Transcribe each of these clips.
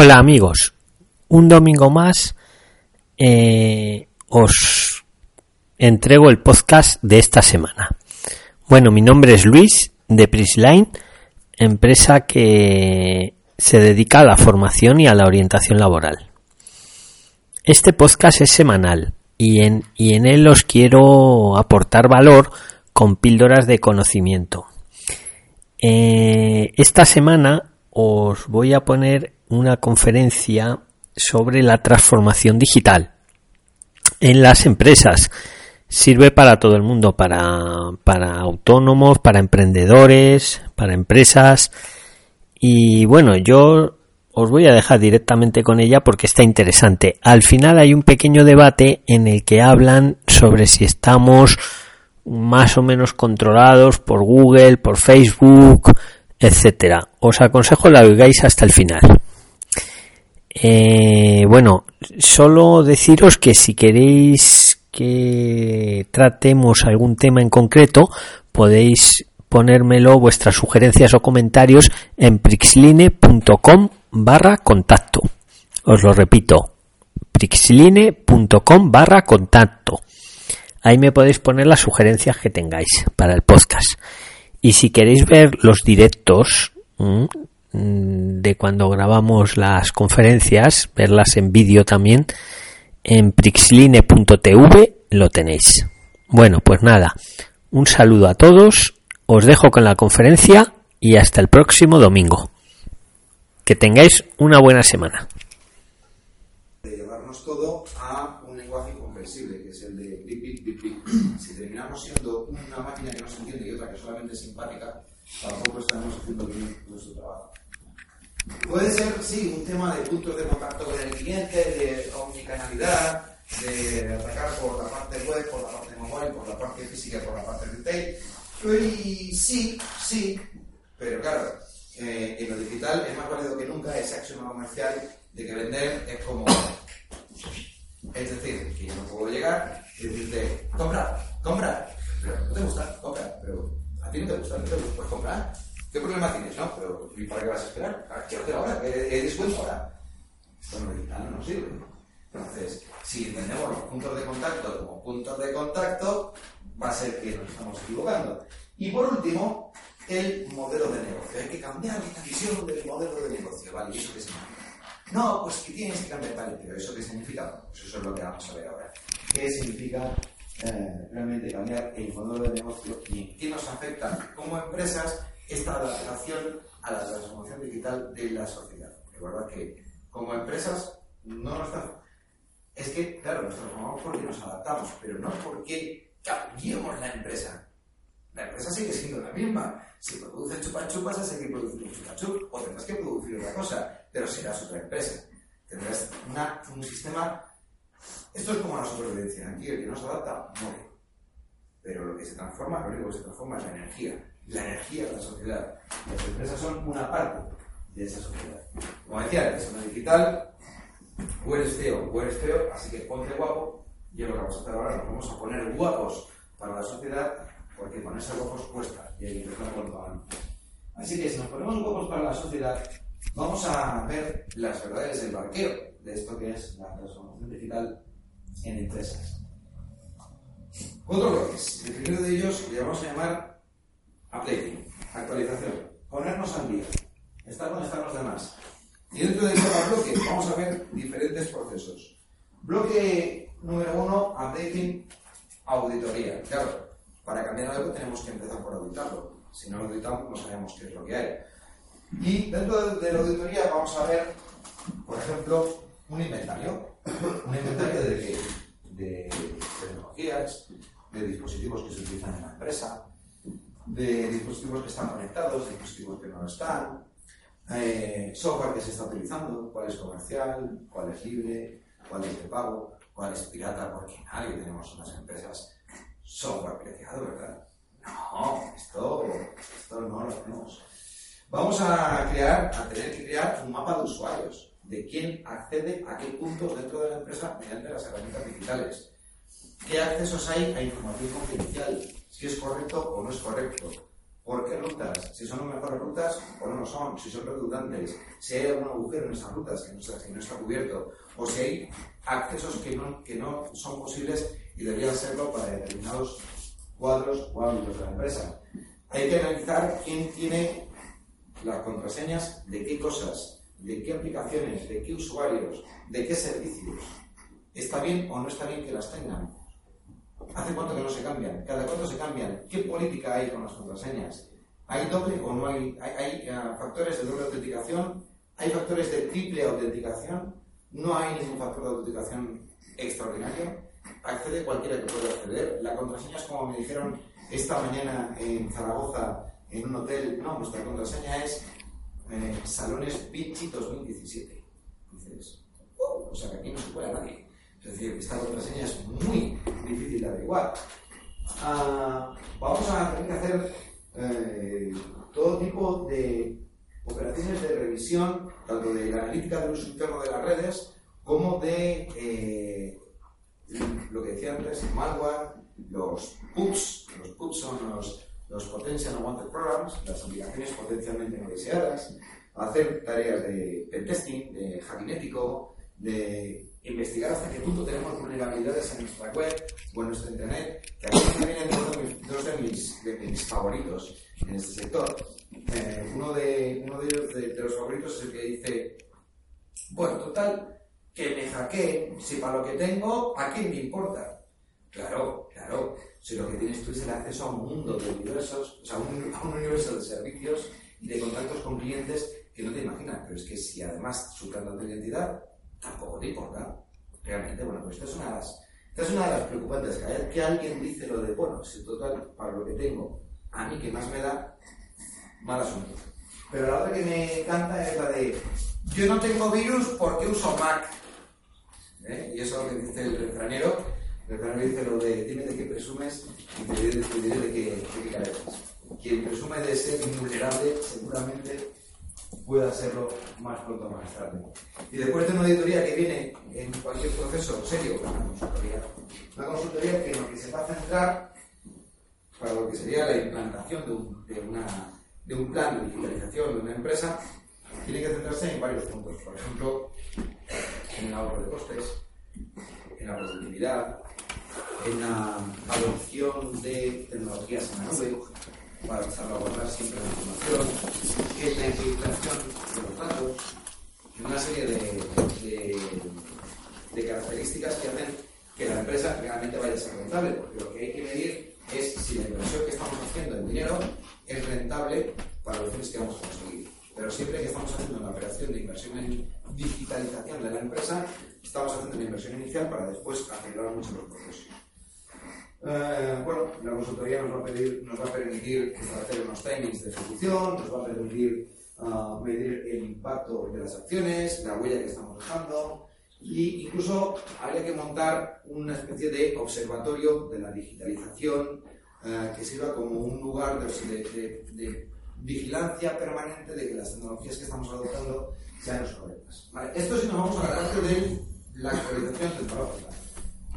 Hola amigos, un domingo más eh, os entrego el podcast de esta semana. Bueno, mi nombre es Luis de Prisline, empresa que se dedica a la formación y a la orientación laboral. Este podcast es semanal y en, y en él os quiero aportar valor con píldoras de conocimiento. Eh, esta semana os voy a poner una conferencia sobre la transformación digital en las empresas. Sirve para todo el mundo, para, para autónomos, para emprendedores, para empresas. Y bueno, yo os voy a dejar directamente con ella porque está interesante. Al final hay un pequeño debate en el que hablan sobre si estamos más o menos controlados por Google, por Facebook, etcétera. Os aconsejo la oigáis hasta el final. Eh, bueno, solo deciros que si queréis que tratemos algún tema en concreto, podéis ponérmelo vuestras sugerencias o comentarios en prixline.com barra contacto. Os lo repito, prixline.com barra contacto. Ahí me podéis poner las sugerencias que tengáis para el podcast. Y si queréis ver los directos, Mm, de cuando grabamos las conferencias, verlas en vídeo también, en prixline.tv lo tenéis. Bueno, pues nada, un saludo a todos, os dejo con la conferencia y hasta el próximo domingo. Que tengáis una buena semana a un lenguaje incomprensible, que es el de Si terminamos siendo una máquina que no se entiende y otra que solamente es simpática, tampoco estamos haciendo bien nuestro trabajo. Puede ser, sí, un tema de puntos de contacto con el cliente, de omnicanalidad, de atacar por la parte web, por la parte mobile, por la parte física, por la parte retail. Y sí, sí, pero claro, eh, en lo digital es más válido que nunca ese axioma comercial de que vender es como. Es decir, que yo no puedo llegar y decirte, compra, compra, pero no te gusta, compra, pero a ti no te gusta, no te gusta, pues comprar. ¿Qué problema tienes, no? Pero, ¿y para qué vas a esperar? ¿Qué hacer ahora? ¿Qué descuento ahora? Esto no no sirve. Entonces, si entendemos los puntos de contacto como puntos de contacto, va a ser que nos estamos equivocando. Y por último, el modelo de negocio. Hay que cambiar esta visión del modelo de negocio, ¿vale? ¿Y eso qué significa? No, pues que tienes que cambiar, vale, pero ¿eso qué significa? Pues eso es lo que vamos a ver ahora. ¿Qué significa eh, realmente cambiar el modelo de negocio y en qué nos afecta como empresas esta adaptación a la transformación digital de la sociedad. De verdad que como empresas no nos estamos... Es que, claro, nos transformamos porque nos adaptamos, pero no porque cambiemos la empresa. La empresa sigue siendo la misma. Si produce chupa chupas, has que producir un chupa chup, o tendrás que producir otra cosa, pero serás otra empresa. Tendrás un sistema. Esto es como la supervivencia. Aquí el que no se adapta muere. Pero lo que se transforma, lo único que se transforma es la energía la energía de la sociedad. Las empresas son una parte de esa sociedad. Como decía, es una digital, o eres feo o eres feo, así que ponte guapo. Y lo que vamos a hacer ahora, nos vamos a poner guapos para la sociedad, porque esos guapos cuesta y hay que empezar con Así que si nos ponemos guapos para la sociedad, vamos a ver las verdades del barqueo de esto que es la transformación digital en empresas. Cuatro bloques. El primero de ellos le vamos a llamar updating, actualización, ponernos al día, estar donde están los demás. Y dentro de cada bloque vamos a ver diferentes procesos. Bloque número uno, updating, auditoría. Claro, para cambiar algo tenemos que empezar por auditarlo. Si no lo auditamos, no sabemos qué es lo que hay. Y dentro de la auditoría vamos a ver, por ejemplo, un inventario. Un inventario de, tecnologías, de dispositivos que se utilizan en la empresa, de dispositivos que están conectados, dispositivos que no están, eh, software que se está utilizando, cuál es comercial, cuál es libre, cuál es de pago, cuál es pirata, porque nadie tenemos unas empresas software pirateado, ¿verdad? No, esto, esto no lo tenemos. Vamos a crear, a tener que crear un mapa de usuarios, de quién accede a qué puntos dentro de la empresa mediante las herramientas digitales. ¿Qué accesos hay a información confidencial? Si es correcto o no es correcto. ¿Por qué rutas? Si son las mejores rutas o no lo son, si son redundantes, si hay algún agujero en esas rutas que no está, cubierto, o si hay accesos que no son posibles y deberían serlo para determinados cuadros o ámbitos de la empresa. Hay que analizar quién tiene las contraseñas de qué cosas, de qué aplicaciones, de qué usuarios, de qué servicios. ¿Está bien o no está bien que las tengan? ¿Hace cuánto que no se cambian? ¿Cada cuánto se cambian? ¿Qué política hay con las contraseñas? ¿Hay doble o no hay? ¿Hay, eh, factores de doble autenticación? ¿Hay factores de triple autenticación? ¿No hay ningún factor de autenticación extraordinario? Accede cualquiera que pueda acceder. La contraseña es como me dijeron esta mañana en Zaragoza, en un hotel. No, nuestra contraseña es eh, Salones Pichi 2017. Dices, oh, o sea que aquí no se puede nadie. Es decir, esta contraseña es muy difícil de averiguar. Ah, vamos a tener que hacer eh, todo tipo de operaciones de revisión, tanto de la analítica del uso interno de las redes, como de eh, lo que decía antes, malware, los PUBs, los PUBs son los, los Potential Unwanted Programs, las aplicaciones potencialmente no deseadas, hacer tareas de pentesting, de hacking de investigar hasta qué punto tenemos vulnerabilidades en nuestra web o en nuestro internet, que aquí vienen dos de mis, de favoritos en este sector. Eh, uno de, uno de, de, los favoritos es el que dice, bueno, total, que me hackee, si para lo que tengo, ¿a quién me importa? Claro, claro, si lo que tienes tú es el acceso a un mundo de universos, o sea, a un universo de servicios y de contactos con clientes que no te imaginas, pero es que si además suplando tu identidad, tampoco te importa. Realmente, bueno, pues esta es una de las, esta es una de las preocupantes. Cada vez que alguien dice lo de, bueno, si total, para lo que tengo, a mí que más me da, mal asunto. Pero la otra que me encanta es la de, yo no tengo virus porque uso Mac. ¿Eh? Y eso es lo que dice el refranero. El refranero dice lo de, dime de qué presumes y te diré, de, qué, de qué careces. Quien presume de ser invulnerable seguramente pueda serlo más pronto o más tarde. Y después de una auditoría que viene en cualquier proceso serio, una consultoría, una consultoría que lo que se va a centrar para lo que sería la implantación de un plan de digitalización de una empresa, tiene que centrarse en varios puntos. Por ejemplo, en el ahorro de costes, en la productividad, en la adopción de tecnologías en la nube, para salvaguardar siempre la información, en la infiltración de los datos, una serie de, de, de, características que hacen que la empresa realmente vaya a ser rentable, porque lo que hay que medir es si la inversión que estamos haciendo en dinero es rentable para los fines que vamos a conseguir. Pero siempre que estamos haciendo una operación de inversión en digitalización de la empresa, estamos haciendo una inversión inicial para después acelerar mucho los procesos. Eh, bueno, la consultoría nos va, a pedir, nos va a permitir hacer unos timings de ejecución, nos va a permitir uh, medir el impacto de las acciones, la huella que estamos dejando, e incluso habría que montar una especie de observatorio de la digitalización uh, que sirva como un lugar de, de, de, vigilancia permanente de que las tecnologías que estamos adoptando sean correctas. Vale, esto si nos vamos a la parte de la actualización tecnológica.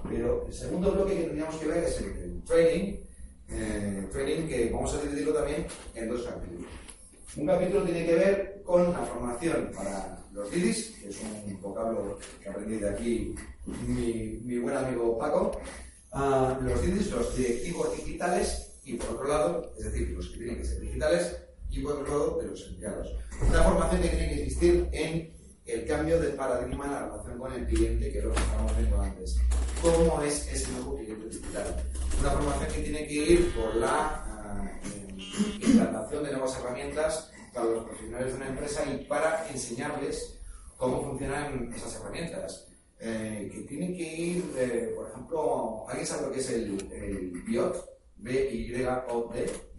Pero el segundo bloque que tendríamos que ver es el, training, eh, training que vamos a dividirlo también en dos capítulos. Un capítulo tiene que ver con la formación para los DIDIs, que es un vocablo que aprendí de aquí mi, buen amigo Paco. Uh, los DIDIs, los directivos digitales, y por otro lado, es decir, los que tienen que ser digitales, y por otro lado, de los empleados. Una formación tiene que existir en el cambio de paradigma en la relación con el cliente, que es lo que estábamos viendo antes. ¿Cómo es ese nuevo cliente digital? Una formación que tiene que ir por la uh, implantación de nuevas herramientas para los profesionales de una empresa y para enseñarles cómo funcionan esas herramientas. Eh, que tienen que ir, eh, por ejemplo, ¿alguien sabe lo que es el, el BIOT? B-Y-O-D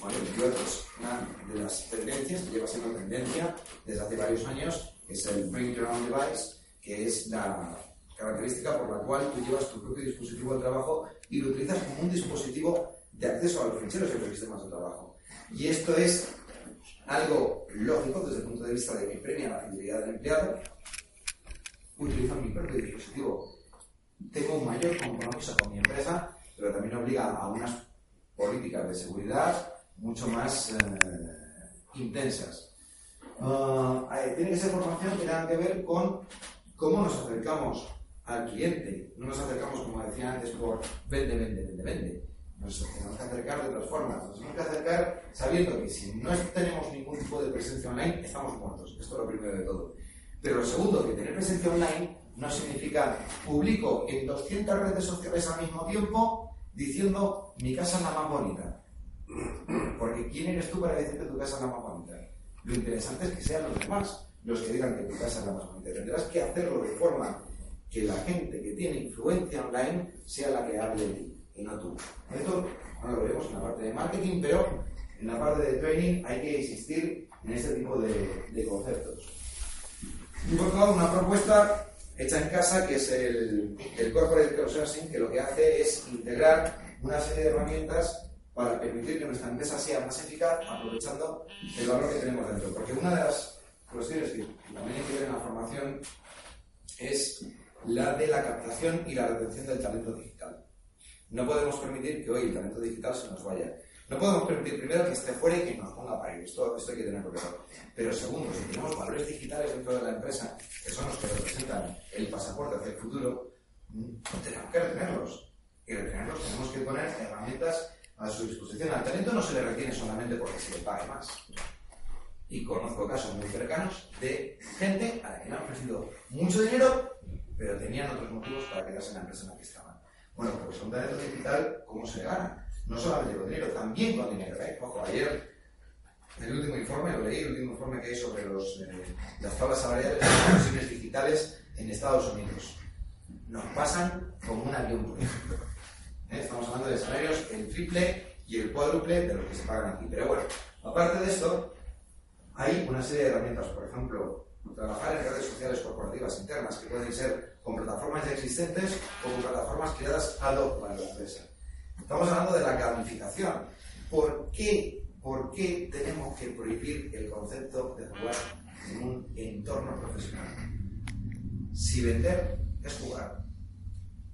bueno, es una de las tendencias que lleva siendo tendencia desde hace varios años, es el Bring Your Own Device, que es la característica por la cual tú llevas tu propio dispositivo de trabajo y lo utilizas como un dispositivo de acceso a los ficheros y los sistemas de trabajo. Y esto es algo lógico desde el punto de vista de que premia la fidelidad del empleado. Utilizo mi propio dispositivo. Tengo un mayor compromiso con mi empresa, pero también obliga a unas políticas de seguridad mucho más intensas. Ah, tiene que ser formación que tenga que ver con cómo nos acercamos al cliente. No nos acercamos, como decía antes, por vende, vende, vende, vende. Nos tenemos que acercar de otras formas. Nos tenemos que acercar sabiendo que si no tenemos ningún tipo de presencia online, estamos muertos. Esto es lo primero de todo. Pero lo segundo, que tener presencia online no significa publico en 200 redes sociales al mismo tiempo diciendo mi casa es la más bonita. Porque ¿quién eres tú para decir que tu casa es la más bonita? Lo interesante es que sean los demás los que digan que tu casa es la más bonita. Tendrás que hacerlo de forma que la gente que tiene influencia online sea la que hable de ti y no tú. Esto ahora lo veremos en la parte de marketing, pero en la parte de training hay que insistir en este tipo de, conceptos. Y por otro lado, una propuesta hecha en casa que es el, el Corporate Crowdsourcing, que lo que hace es integrar una serie de herramientas para permitir que nuestra empresa sea más eficaz aprovechando el valor que tenemos dentro. Porque una de las cuestiones que también hay que ver en la formación es la de la captación y la retención del talento digital. No podemos permitir que hoy el talento digital se nos vaya. No podemos permitir, primero, que esté fuera y que nos ponga para ir. Esto, esto hay que tenerlo claro. Pero segundo, si tenemos valores digitales dentro de la empresa, que son los que representan el pasaporte hacia el futuro, mm, tenemos que retenerlos. Y retenerlos tenemos que poner herramientas a su disposición. Al talento no se le retiene solamente porque se le pague más. Y conozco casos muy cercanos de gente a la que le han ofrecido mucho dinero pero tenían otros motivos para quedarse en la empresa en la que estaban. Bueno, pues un talento digital, ¿cómo se gana? No solamente con dinero, también con dinero. ¿eh? Ojo, ayer, el último informe, lo leí, el último informe que hay sobre eh, las tablas salariales de las inversiones digitales en Estados Unidos. Nos pasan como un avión, por. Estamos hablando de salarios el triple y el cuádruple de los que se pagan aquí. Pero bueno, aparte de esto, hay una serie de herramientas, por ejemplo, trabajar en redes sociales corporativas internas, que pueden ser con plataformas ya existentes o con plataformas creadas ad hoc para la empresa. Estamos hablando de la gamificación. ¿Por qué, ¿Por qué tenemos que prohibir el concepto de jugar en un entorno profesional? Si vender es jugar,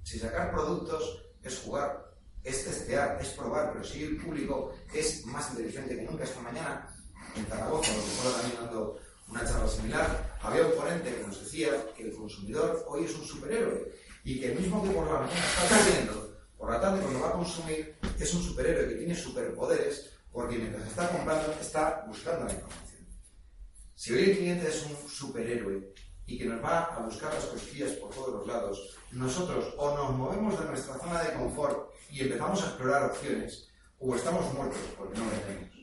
si sacar productos es jugar, es testear, es probar, pero si el público es más inteligente que nunca esta mañana, en Zaragoza, donde estaba también dando una charla similar, había un ponente que nos decía que el consumidor hoy es un superhéroe y que el mismo que por la mañana está comiendo, por la tarde cuando va a consumir, es un superhéroe que tiene superpoderes porque mientras está comprando está buscando la información. Si hoy el cliente es un superhéroe y que nos va a buscar las cosquillas por todos los lados, nosotros o nos movemos de nuestra zona de confort y empezamos a explorar opciones, o estamos muertos porque no lo tenemos.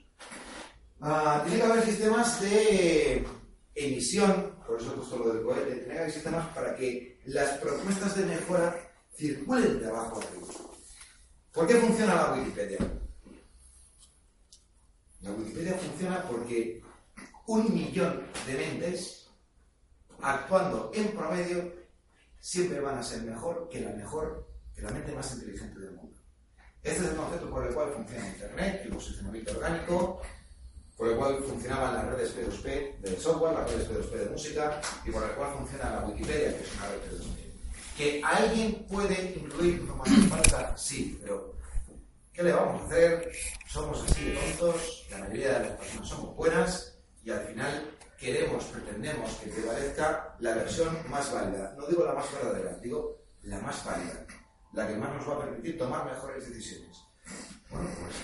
Ah, tiene que haber sistemas de emisión, por eso he puesto lo del cohete, tiene que haber sistemas para que las propuestas de mejora circulen de abajo arriba. ¿Por qué funciona la Wikipedia? La Wikipedia funciona porque un millón de mentes actuando en promedio siempre van a ser mejor que la mejor, que la mente más inteligente del mundo. Este es el concepto por el cual funciona Internet, el posicionamiento orgánico, por el cual funcionaban las redes P2P del software, las redes P2P de música y por el cual funciona la Wikipedia, que es una red P2P. ¿Que alguien puede incluir información falsa? Sí, pero ¿qué le vamos a hacer? Somos así de tontos, la mayoría de las personas somos buenas y al final queremos, pretendemos que prevalezca la versión más válida. No digo la más verdadera, digo la más válida, la que más nos va a permitir tomar mejores decisiones. Bueno, pues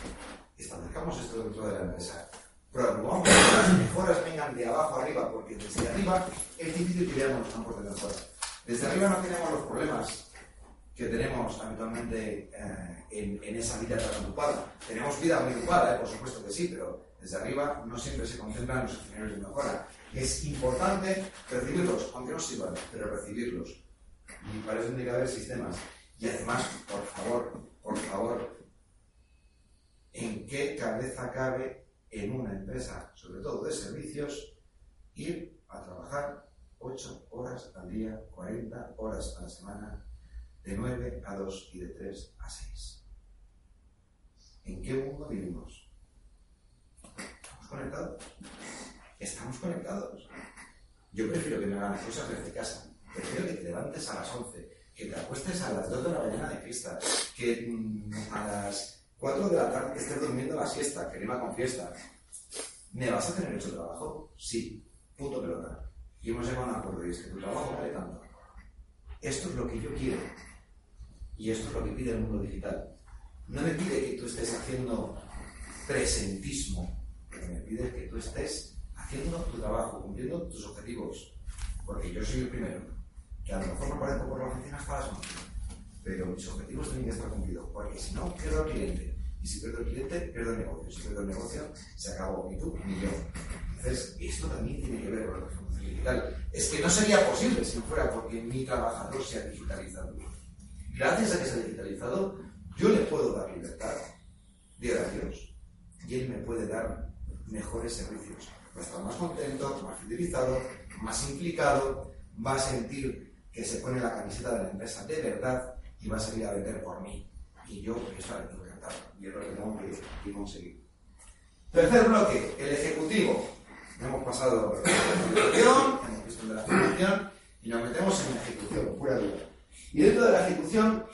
establezcamos esto dentro de la empresa promovamos que las mejoras vengan de abajo arriba, porque desde arriba es difícil que veamos los campos de mejora. Desde arriba no tenemos los problemas que tenemos habitualmente eh, en, esa vida tan ocupada. Tenemos vida muy ocupada, eh, por supuesto que sí, pero desde arriba no siempre se concentran los escenarios de mejora. Es importante recibirlos, aunque no sirvan, pero recibirlos. Y para eso tiene que haber sistemas. Y además, por favor, por favor, ¿en qué cabeza cabe en una empresa, sobre todo de servicios, ir a trabajar 8 horas al día, 40 horas a la semana, de 9 a 2 y de 3 a 6. ¿En qué mundo vivimos? ¿Estamos conectados? ¿Estamos conectados? Yo prefiero que me hagan cosas desde casa. Prefiero que te levantes a las 11, que te acuestes a las 2 de la mañana de fiesta, que mm, a las 4 de la tarde estés durmiendo la siesta, que rima con fiesta. ¿Me vas a tener hecho trabajo? Sí. Punto pelota. Y hemos llegado a un acuerdo y es que tu trabajo vale tanto. Esto es lo que yo quiero. Y esto es lo que pide el mundo digital. No me pide que tú estés haciendo presentismo, me pide que tú estés haciendo tu trabajo, cumpliendo tus objetivos. Porque yo soy el primero, que a lo mejor me parezco por la oficina hasta las pero mis objetivos tienen que estar cumplidos, porque si no, pierdo al cliente. Y si pierdo el cliente, pierdo el negocio. Si pierdo el negocio, se acabó. Ni tú ni yo. Entonces, esto también tiene que ver con la transformación digital. Es que no sería posible si no fuera porque mi trabajador se ha digitalizado. Gracias a que se ha digitalizado, yo le puedo dar libertad de horarios y él me puede dar mejores servicios. Va a estar más contento, más fidelizado, más implicado, va a sentir que se pone la camiseta de la empresa de verdad y va a salir a vender por mí. Y yo que cantar y es lo que tengo que, conseguir. Tercer bloque, el ejecutivo. Hemos pasado la ejecución, hemos visto de la formación y nos metemos en la ejecución, pura duda. Y dentro de la ejecución,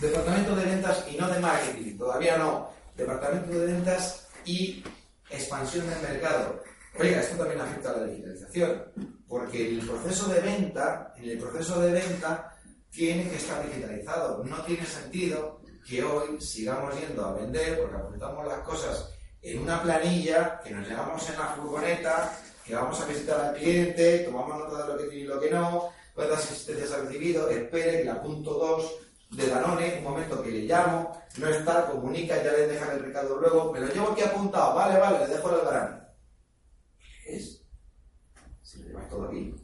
departamento de ventas y no de marketing, todavía no. Departamento de ventas y expansión del mercado. Oiga, esto también afecta a la digitalización, porque el proceso de venta, en el proceso de venta tiene que estar digitalizado. No tiene sentido que hoy sigamos yendo a vender porque apuntamos las cosas en una planilla, que nos llevamos en la furgoneta, que vamos a visitar al cliente, tomamos nota de lo que tiene y lo que no, cuántas asistencias ha recibido, espere que la punto 2 de Danone, un momento que le llamo, no está, comunica, ya le dejan el recado luego, me lo llevo aquí apuntado, vale, vale, le dejo el gran. ¿Qué es? Si lo llevas todo aquí.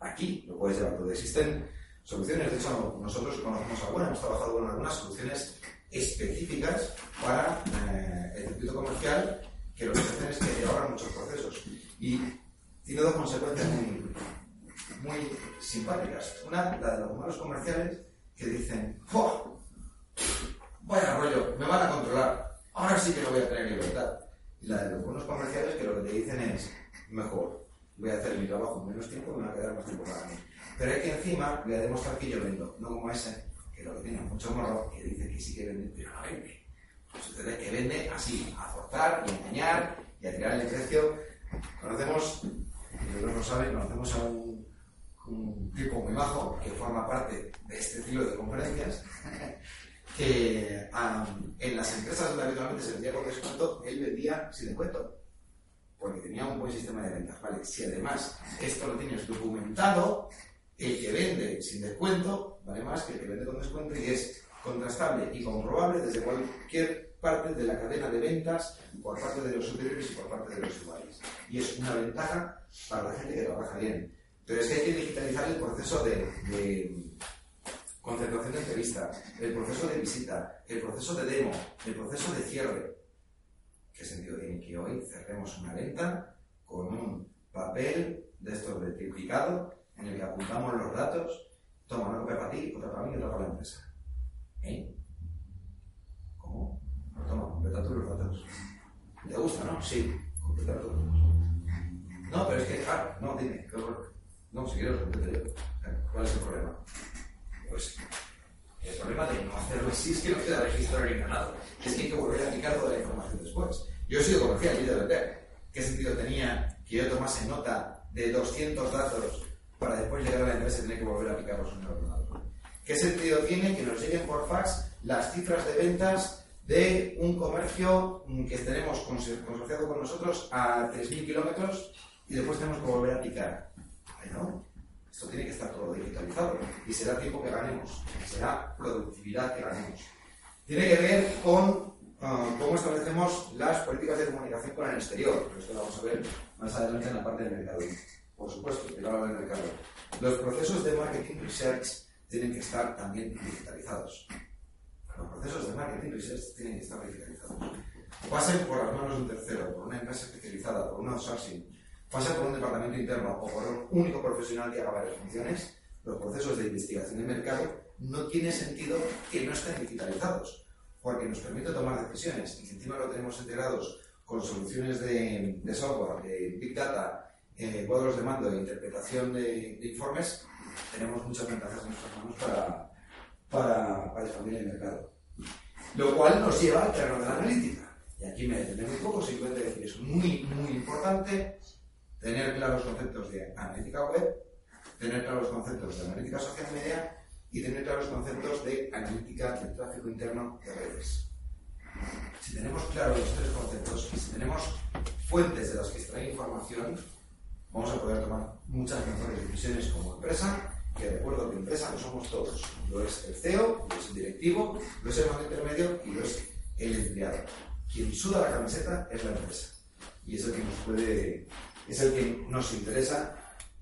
Aquí lo puedes llevar todo. Existen soluciones. De hecho, nosotros conocemos algunas, hemos trabajado con algunas soluciones específicas para eh, el circuito comercial que lo que hacen es que llevan muchos procesos. Y tiene dos consecuencias muy, muy simpáticas. Una, la de los malos comerciales que dicen, ¡Oh! Vaya rollo, me van a controlar. Ahora sí que no voy a tener libertad. Y la de los buenos comerciales que lo que te dicen es, mejor, voy a hacer mi trabajo en menos tiempo, me va a quedar más tiempo para mí. Pero hay que encima voy a demostrar que yo vendo, no como ese, que lo que tiene mucho morro, que dice que sí que vende, pero no vende. Pues sucede que vende así, a forzar y engañar y a tirar el precio. Conocemos, y no lo saben, conocemos a un, tipo muy bajo que forma parte de este estilo de conferencias, que en las empresas donde habitualmente se vendía con descuento, él vendía sin descuento porque tenía un buen sistema de ventas. Vale, si además esto lo tienes documentado, el que vende sin descuento vale más que el que vende con descuento y es contrastable y comprobable desde cualquier parte de la cadena de ventas por parte de los superiores y por parte de los usuarios. Y es una ventaja para la gente que trabaja bien. Pero es que hay que digitalizar el proceso de, concentración de entrevista, el proceso de visita, el proceso de demo, el proceso de cierre. ¿Qué sentido tiene que hoy cerremos una venta con un papel de estos de triplicado en el que apuntamos los datos, toma una copia para ti, otra para mí y otra para la empresa. ¿Eh? ¿Cómo? Toma, completa tú los datos. ¿Te gusta, no? Sí, completa los datos. No, pero es que, claro, no, dime, ¿qué No, si quieres. ¿Cuál es el problema? Pues el problema de no hacerlo así es que no queda registro ni ganado. Es que hay que volver a aplicar toda la información después. Yo he sido comercial, yo de vender. ¿Qué sentido tenía que yo tomase nota de 200 datos para después llegar a la empresa y tener que volver a aplicarlos en el ordenador. ¿Qué sentido tiene que nos lleguen por fax las cifras de ventas de un comercio que tenemos consorciado con nosotros a 3.000 kilómetros y después tenemos que volver a aplicar? No. Esto tiene que estar todo digitalizado y será tiempo que ganemos, será productividad que ganemos. Tiene que ver con ah, cómo establecemos las políticas de comunicación con el exterior. Esto lo vamos a ver más adelante en la parte del mercado por supuesto, que lo del mercado. Los procesos de marketing research tienen que estar también digitalizados. Los procesos de marketing research tienen que estar digitalizados. Pasen por las manos de un tercero, por una empresa especializada, por un outsourcing, pasen por un departamento interno o por un único profesional que haga varias funciones, los procesos de investigación de mercado no tiene sentido que no estén digitalizados, porque nos permite tomar decisiones y encima lo tenemos integrados con soluciones de, de software, de Big Data, eh, cuadros de mando e interpretación de, informes, tenemos muchas ventajas en nuestras manos para, para, para expandir el mercado. Lo cual nos lleva al terreno de la analítica. Y aquí me detendré un poco, simplemente decir, es muy, muy importante tener claros conceptos de analítica web, tener claros conceptos de analítica social media y tener claros conceptos de analítica del tráfico interno de redes. Si tenemos claros los tres conceptos y si tenemos fuentes de las que extraer información, vamos a poder tomar muchas mejores decisiones como empresa, que recuerdo que empresa no somos todos. Lo es el CEO, lo es el directivo, lo es el mando intermedio y lo es el empleado. Quien suda la camiseta es la empresa. Y es el que nos puede, es el que nos interesa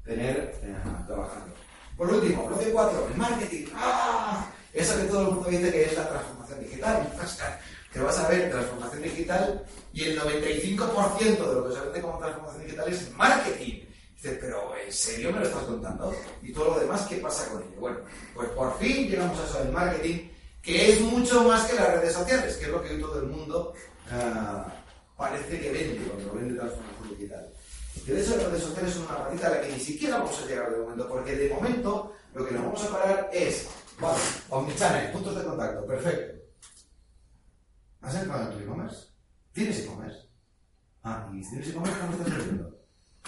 tener eh, trabajando. Por último, bloque 4, el marketing. ¡Ah! Eso que todo el mundo dice que es la transformación digital. Que vas a ver transformación digital y el 95% de lo que se vende como transformación digital es marketing. Dices, pero ¿en serio me lo estás contando? ¿Y todo lo demás qué pasa con ello? Bueno, pues por fin llegamos a eso del marketing, que es mucho más que las redes sociales, que es lo que hoy todo el mundo uh, parece que vende cuando vende transformación digital. Que de hecho las redes sociales son una patita a la que ni siquiera vamos a llegar de momento, porque de momento lo que nos vamos a parar es, vale, omnichannel, puntos de contacto, perfecto. ¿Has entrado en tu e-commerce? ¿Tienes e-commerce? Ah, ¿y si tienes e-commerce cómo estás vendiendo?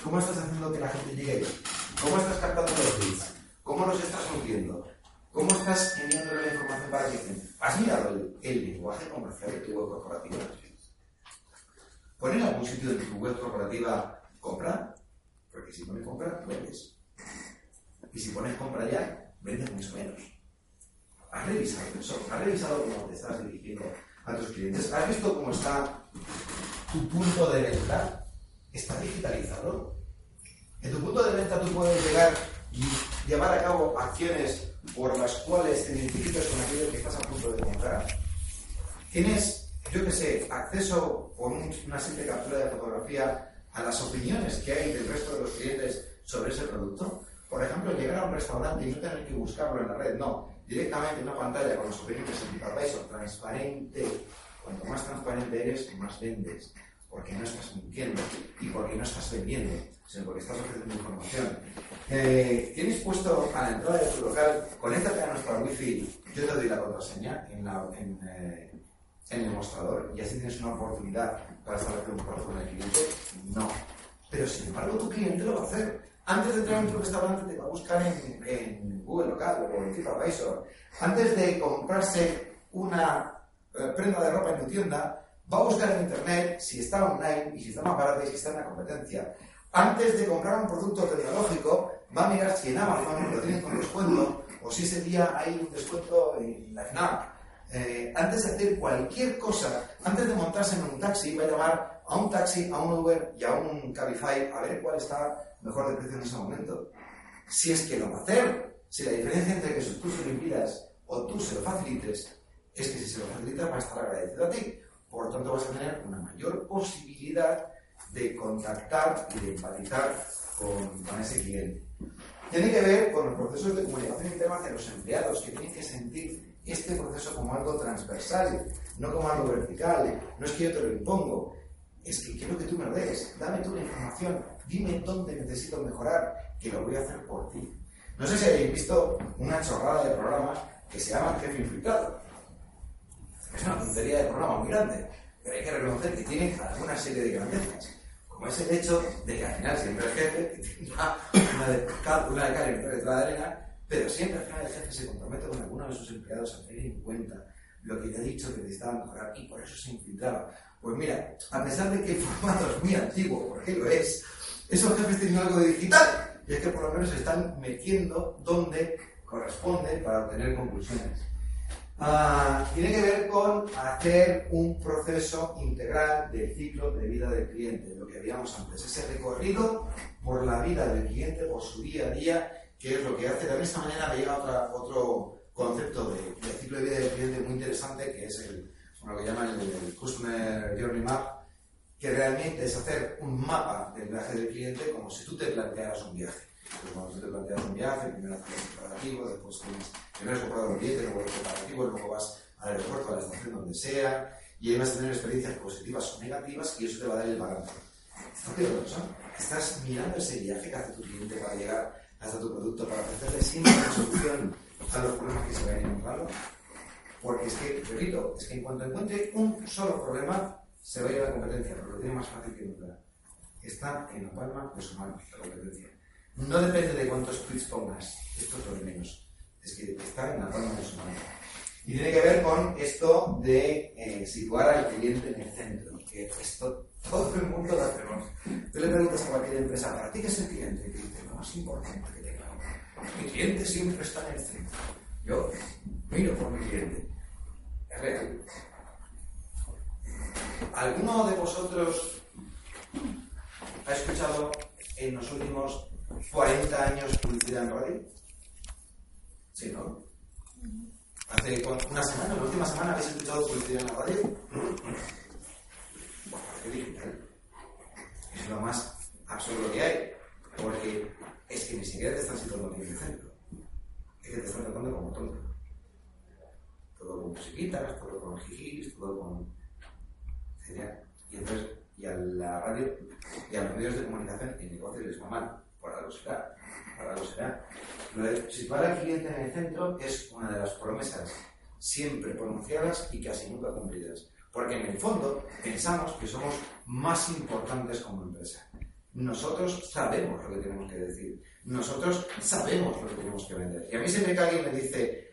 ¿Cómo estás haciendo que la gente llegue ahí? ¿Cómo estás captando los leads? ¿Cómo los estás nutriendo? ¿Cómo estás enviándole la información para que ¿Has mirado el, lenguaje comercial de tu web corporativa? ¿Pon en algún sitio de tu web corporativa compra? Porque si pones compra, vendes. Y si pones compra ya, vendes mucho menos. ¿Has revisado eso? ¿Has revisado cómo te estás dirigiendo a tus clientes? ¿Has visto cómo está tu punto de venta? ¿Está digitalizado? En tu punto de venta tú puedes llegar y llevar a cabo acciones por las cuales te identificas con aquello que estás a punto de comprar. Tienes, yo que sé, acceso por una simple captura de fotografía a las opiniones que hay del resto de los clientes sobre ese producto. Por ejemplo, llegar a un restaurante y no tener que buscarlo en la red, no, directamente en una pantalla con las opiniones en TripAdvisor, transparente. Cuanto más transparente eres, más vendes, porque no estás mintiendo y porque no estás vendiendo, sino porque estás ofreciendo información. Eh, tienes puesto a la entrada de tu local, conéctate a nuestra wifi, yo te doy la contraseña en, en, eh, en el mostrador y así tienes una oportunidad para establecer un trato con el cliente. No. Pero sin embargo, tu cliente lo va a hacer. Antes de entrar en tu restaurante, te va a buscar en, en Google Local o en TripAdvisor. Antes de comprarse una eh, prenda de ropa en tu tienda, va a buscar en Internet si está online y si está más barato y si está en la competencia. Antes de comprar un producto tecnológico, va a mirar si en Amazon lo tienen con descuento o si ese día hay un descuento en la FNAC. Eh, antes de hacer cualquier cosa, antes de montarse en un taxi, va a llamar a un taxi, a un Uber y a un Cabify a ver cuál está mejor de precio en ese momento. Si es que lo va a hacer, si la diferencia entre que tú se lo impidas o tú se lo facilites, es que si se lo facilitas va a estar agradecido a ti. Por lo tanto, vas a tener una mayor posibilidad de contactar y de empatizar con, con ese cliente. Tiene que ver con los procesos de comunicación interna de los empleados, que tienen que sentir este proceso como algo transversal, no como algo vertical. No es que yo te lo impongo, es que quiero que tú me lo des. Dame tú la información, dime dónde necesito mejorar, que lo voy a hacer por ti. No sé si habéis visto una chorrada de programas que se llama Jefe Infiltrado. Es una tontería de programa muy grande, pero hay que reconocer que tiene alguna serie de grandezas. Como es el hecho de que al final siempre el jefe tendrá una de, una de cal y otra de arena, pero siempre al final el jefe se compromete con alguno de sus empleados a tener en cuenta lo que te ha dicho que necesitaba mejorar y por eso se infiltraba. Pues mira, a pesar de que el formato es muy antiguo, porque lo es, esos jefes tienen algo de digital y es que por lo menos se están metiendo donde corresponde para obtener conclusiones. Ah, tiene que ver con hacer un proceso integral del ciclo de vida del cliente, lo que habíamos antes, ese recorrido por la vida del cliente, por su día a día, que es lo que hace. De esta manera me otra, otro concepto de, ciclo de vida del cliente muy interesante, que es el, lo que llaman el, Customer Journey Map, que realmente es hacer un mapa del viaje del cliente como si tú te plantearas un viaje. Pues cuando tú te planteas un viaje, primero haces el preparativo, después tienes, primero has comprado el billete, luego el preparativo, luego vas al aeropuerto, a la estación, donde sea, y ahí vas a tener experiencias positivas o negativas y eso te va a dar el balance. Estás mirando ese viaje que hace tu cliente para llegar hasta tu producto, para ofrecerle siempre una solución a los problemas que se vayan encontrando. Porque es que, repito, es que en cuanto encuentre un solo problema, se va a ir la competencia, porque lo tiene más fácil que nunca. Está en la palma de su mano, la competencia. No depende de cuántos tweets pongas, esto es lo de menos. Es que está en la palma de su mano. Y tiene que ver con esto de eh, situar al cliente en el centro, que esto todo el mundo lo hacemos. Tú le preguntas a cualquier empresa, ¿para ti qué es el cliente? Y te más importante que tengo. Mi cliente siempre está en el centro. Yo miro por mi cliente. Es real. ¿Alguno de vosotros ha escuchado en los últimos 40 años publicidad en radio? Sí, ¿no? Hace una semana, la última semana, ¿habéis escuchado publicidad en la radio? Digital. Es lo más absurdo que hay. Porque siquiera te están situando en el centro. Es que te están tratando como tonto. Todo con musiquitas, todo con jijis, todo con. Y entonces, y a la radio, y a los medios de comunicación, el negocio les va mal. Por algo será. Por algo será. Lo de situar al cliente en el centro es una de las promesas siempre pronunciadas y casi nunca cumplidas. Porque en el fondo pensamos que somos más importantes como empresa. Nosotros sabemos lo que tenemos que decir. Nosotros sabemos lo que tenemos que vender. Y a mí siempre que alguien me dice,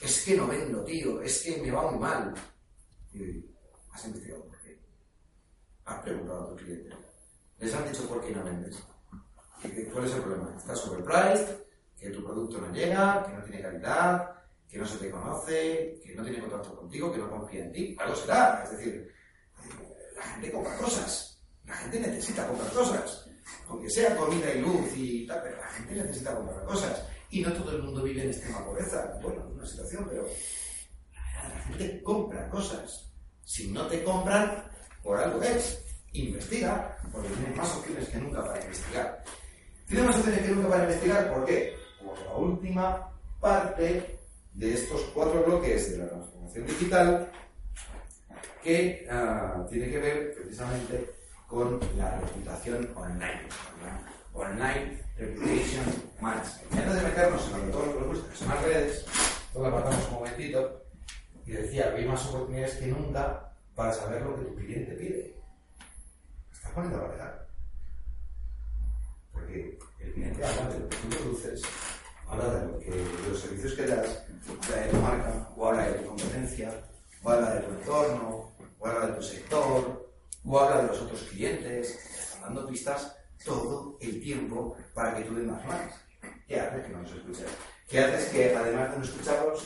es que no vendo, tío, es que me va muy mal. Y yo digo, ¿has investigado por qué? ¿Has preguntado a tu cliente? ¿Les han dicho por qué no vendes? ¿Cuál es el problema? ¿Estás sobrepriced? ¿Que tu producto no llega? ¿Que no tiene calidad? ¿Que no se te conoce? ¿Que no tiene contacto contigo? ¿Que no confía en ti? Algo será. Es decir, la gente compra cosas. La gente necesita comprar cosas. Aunque sea comida y luz y tal, pero la gente necesita comprar cosas. Y no todo el mundo vive en extrema pobreza. Bueno, es una situación, pero la gente compra cosas. Si no te compran, por algo es. Investiga, porque tienes más opciones que nunca para investigar. Tienes más opciones que nunca para investigar, ¿por qué? Por la última parte de estos cuatro bloques de la transformación digital que uh, tiene que ver precisamente con la reputación online. Online Reputation Management. Y antes de meternos en lo que todos los productos que son las redes, todo lo apartamos un momentito y decía hay más oportunidades que nunca para saber lo que tu cliente pide. ¿Estás poniendo la verdad? Porque el cliente habla de lo que tú produces, habla de, lo que, de los servicios que das, habla de tu marca, o habla de tu competencia, o habla de tu entorno, o habla de tu sector, o habla de los otros clientes. Te están dando pistas todo el tiempo para que tú vendas más. ¿Qué haces que no nos escuches? ¿Qué haces que además de no escucharlos,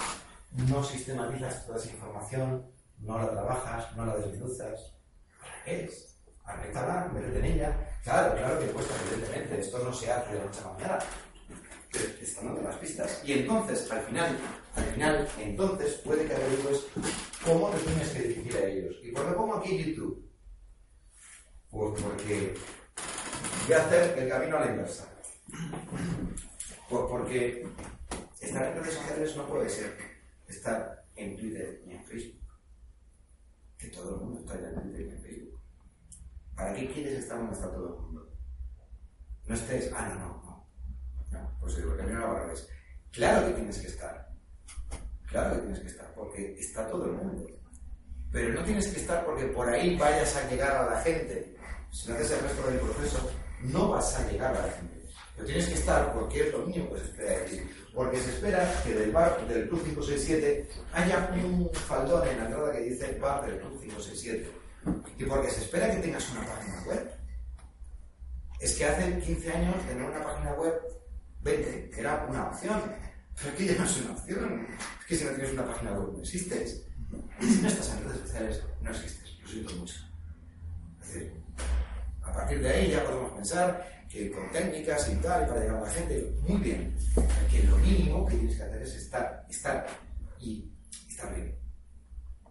no sistematizas toda esa información, no la trabajas, no la desmenuzas? ¿Para qué es? Arréglala, métete en ella. Claro, claro que cuesta, evidentemente. Esto no se hace de noche a mañana. Pero te están dando las pistas. Y entonces, al final, al final, entonces puede que averigües cómo te tienes que dirigir a ellos. ¿Y qué pongo aquí YouTube? Pues porque voy a hacer el camino a la inversa. Pues porque estar en redes sociales no puede ser estar en Twitter y en Facebook. Que todo el mundo está en Twitter y en Facebook. ¿Para qué quieres estar donde está todo el mundo? No estés, ah, no, no, no. no pues el camino a la revés. Claro que tienes que estar. Claro que tienes que estar, porque está todo el mundo. Pero no tienes que estar porque por ahí vayas a llegar a la gente. Si no haces el resto del proceso, no vas a llegar a la gente. Pero tienes que estar porque es lo se espera de. Porque se espera que del bar del Club 567 haya un faldón en la entrada que dice bar del Club 567. Y porque se espera que tengas una página web. Es que hace 15 años tener una página web, 20, que era una opción. Pero es que ya no es una opción. Es que si no tienes una página web no existes. Si no estás en redes sociales, no existes. Lo siento mucho. Es decir, a partir de ahí ya podemos pensar que con técnicas y tal, para llegar a la gente, muy bien. Que lo mínimo que tienes que hacer es estar, estar y estar bien.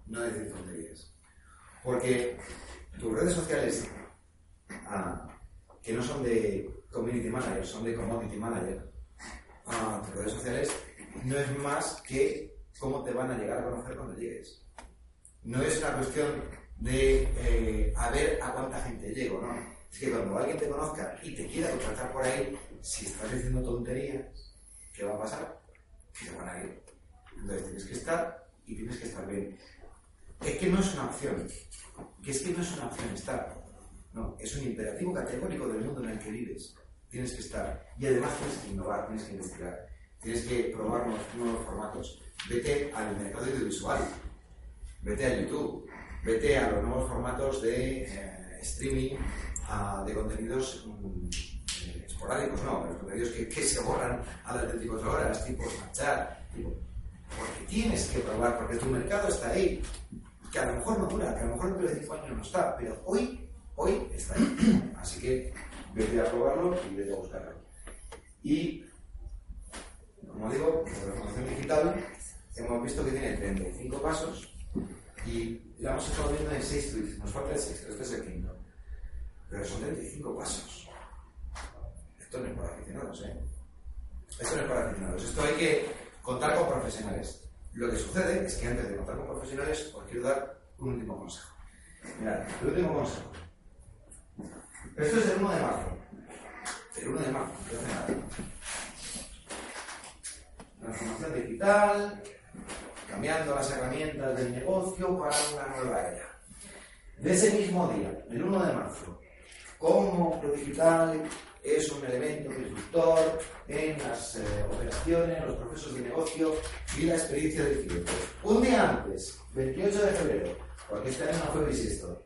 No decir tonterías. Porque tus redes sociales, ah, que no son de community manager, son de commodity manager, ah, tus redes sociales no es más que cómo te van a llegar a conocer cuando llegues. No es una cuestión de eh, a ver a cuánta gente llego, ¿no? Es que cuando alguien te conozca y te quiera contratar por ahí, si estás diciendo tonterías, ¿qué va a pasar? Que te van a ir. Entonces tienes que estar y tienes que estar bien. Es que no es una opción, que es que no es una opción estar, no, es un imperativo categórico del mundo en el que vives. Tienes que estar. Y además tienes que innovar, tienes que investigar, tienes que probar nuevos, formatos. Vete al mercado audiovisual, vete a YouTube, vete a los nuevos formatos de eh, streaming de contenidos mm, esporádicos, no, los contenidos que, que, se borran a las 24 horas, tipo Snapchat, tipo, porque tienes que probar, porque tu mercado está ahí, que a lo mejor no dura, que a lo mejor dentro de 5 años no está, pero hoy, hoy está ahí. Así que vete a probarlo y vete a buscarlo. Y, como digo, la formación digital hemos visto que tiene 35 pasos y la hemos estado viendo en 6 tweets. Nos falta el sexto, este es el quinto. Pero son 35 pasos. Esto no es para aficionados, ¿eh? Esto no es para aficionados. Esto hay que contar con profesionales. Lo que sucede es que antes de contar con profesionales os quiero dar un último consejo. Mirad, el último consejo. Esto es el 1 de marzo. El 1 de marzo, no hace nada. Transformación digital, cambiando las herramientas del negocio para una nueva era. De ese mismo día, el 1 de marzo, cómo lo digital es un elemento disruptor en las eh, operaciones, en los procesos de negocio y la experiencia del cliente. Un día antes, 28 de febrero, porque este año no fue bisiesto,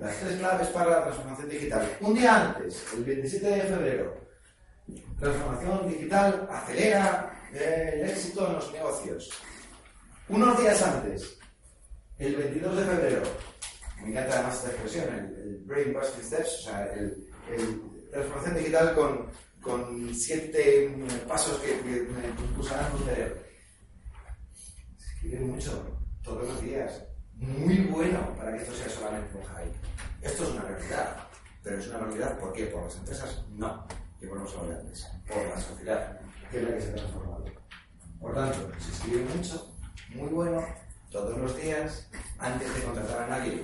las tres claves para la transformación digital. Un día antes, el 27 de febrero, transformación digital acelera el éxito en los negocios. Unos días antes, el 22 de febrero, me encanta además esta expresión, el, Brain Busting Steps, o sea, el, transformación digital con, con siete pasos que, que me impulsarán tu cerebro. Escribe mucho, todos los días. Muy bueno para que esto sea solamente un hype. Esto es una realidad. Pero es una realidad, ¿por qué? ¿Por las empresas? No. Y volvemos a antes. Por la sociedad, que es la que se ha transformado. Por tanto, se escribe mucho, muy bueno, todos los días, antes de contratar a nadie,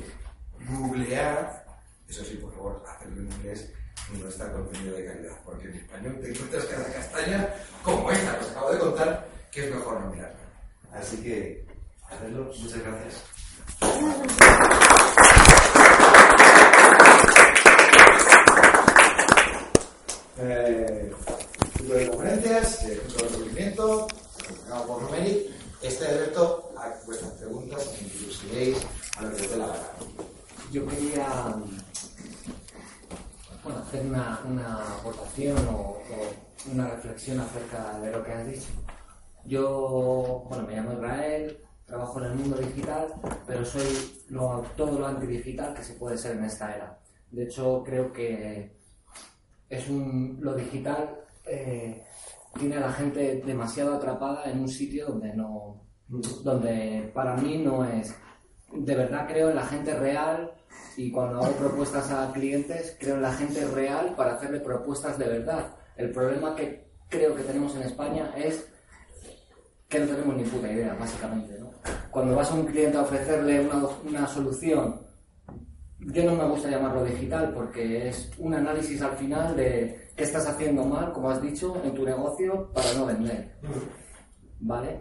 googlear, eso sí, por favor, hacerlo en inglés, no está contenido de calidad, porque en español te encuentras cada castaña como esta que os acabo de contar, que es mejor no mirarla. Así que, hacedlo. Muchas gracias. Eh, de conferencias, punto de conocimiento, por Romeri, esté abierto a vuestras preguntas, si a lo que os dé la gana. Yo quería bueno, hacer una, una aportación o, una reflexión acerca de lo que has dicho. Yo, bueno, me llamo Israel, trabajo en el mundo digital, pero soy todo lo antidigital que se puede ser en esta era. De hecho, creo que es un, lo digital eh, tiene a la gente demasiado atrapada en un sitio donde no, donde para mí no es. De verdad creo en la gente real y cuando hago propuestas a clientes creo en la gente real para hacerle propuestas de verdad. El problema que creo que tenemos en España es que no tenemos ni puta idea, básicamente. ¿no? Cuando vas a un cliente a ofrecerle una, una solución yo no me gusta llamarlo digital porque es un análisis al final de qué estás haciendo mal, como has dicho, en tu negocio para no vender. ¿Vale?